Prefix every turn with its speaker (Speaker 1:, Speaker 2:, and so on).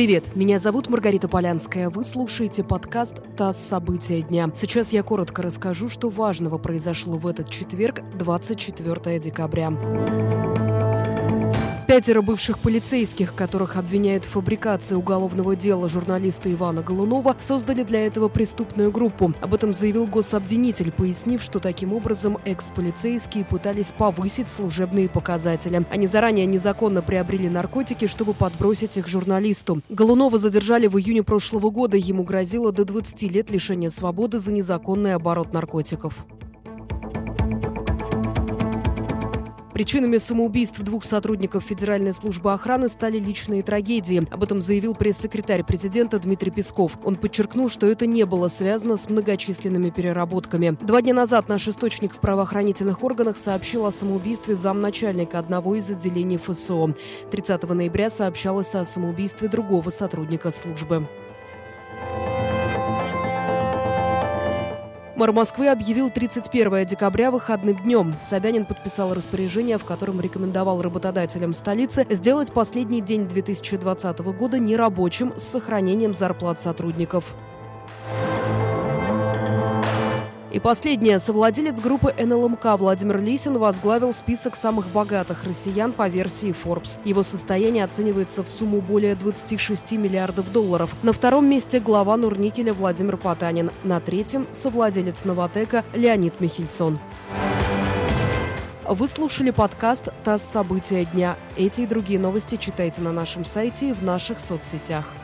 Speaker 1: Привет, меня зовут Маргарита Полянская. Вы слушаете подкаст «ТАСС. События дня». Сейчас я коротко расскажу, что важного произошло в этот четверг, 24 декабря. Пятеро бывших полицейских, которых обвиняют в фабрикации уголовного дела журналиста Ивана Голунова, создали для этого преступную группу. Об этом заявил гособвинитель, пояснив, что таким образом экс-полицейские пытались повысить служебные показатели. Они заранее незаконно приобрели наркотики, чтобы подбросить их журналисту. Голунова задержали в июне прошлого года. Ему грозило до 20 лет лишения свободы за незаконный оборот наркотиков. Причинами самоубийств двух сотрудников Федеральной службы охраны стали личные трагедии. Об этом заявил пресс-секретарь президента Дмитрий Песков. Он подчеркнул, что это не было связано с многочисленными переработками. Два дня назад наш источник в правоохранительных органах сообщил о самоубийстве замначальника одного из отделений ФСО. 30 ноября сообщалось о самоубийстве другого сотрудника службы. Мэр Москвы объявил 31 декабря выходным днем. Собянин подписал распоряжение, в котором рекомендовал работодателям столицы сделать последний день 2020 года нерабочим с сохранением зарплат сотрудников. И последнее. Совладелец группы НЛМК Владимир Лисин возглавил список самых богатых россиян по версии Forbes. Его состояние оценивается в сумму более 26 миллиардов долларов. На втором месте глава Нурникеля Владимир Потанин. На третьем – совладелец Новотека Леонид Михельсон. Вы слушали подкаст «ТАСС. События дня». Эти и другие новости читайте на нашем сайте и в наших соцсетях.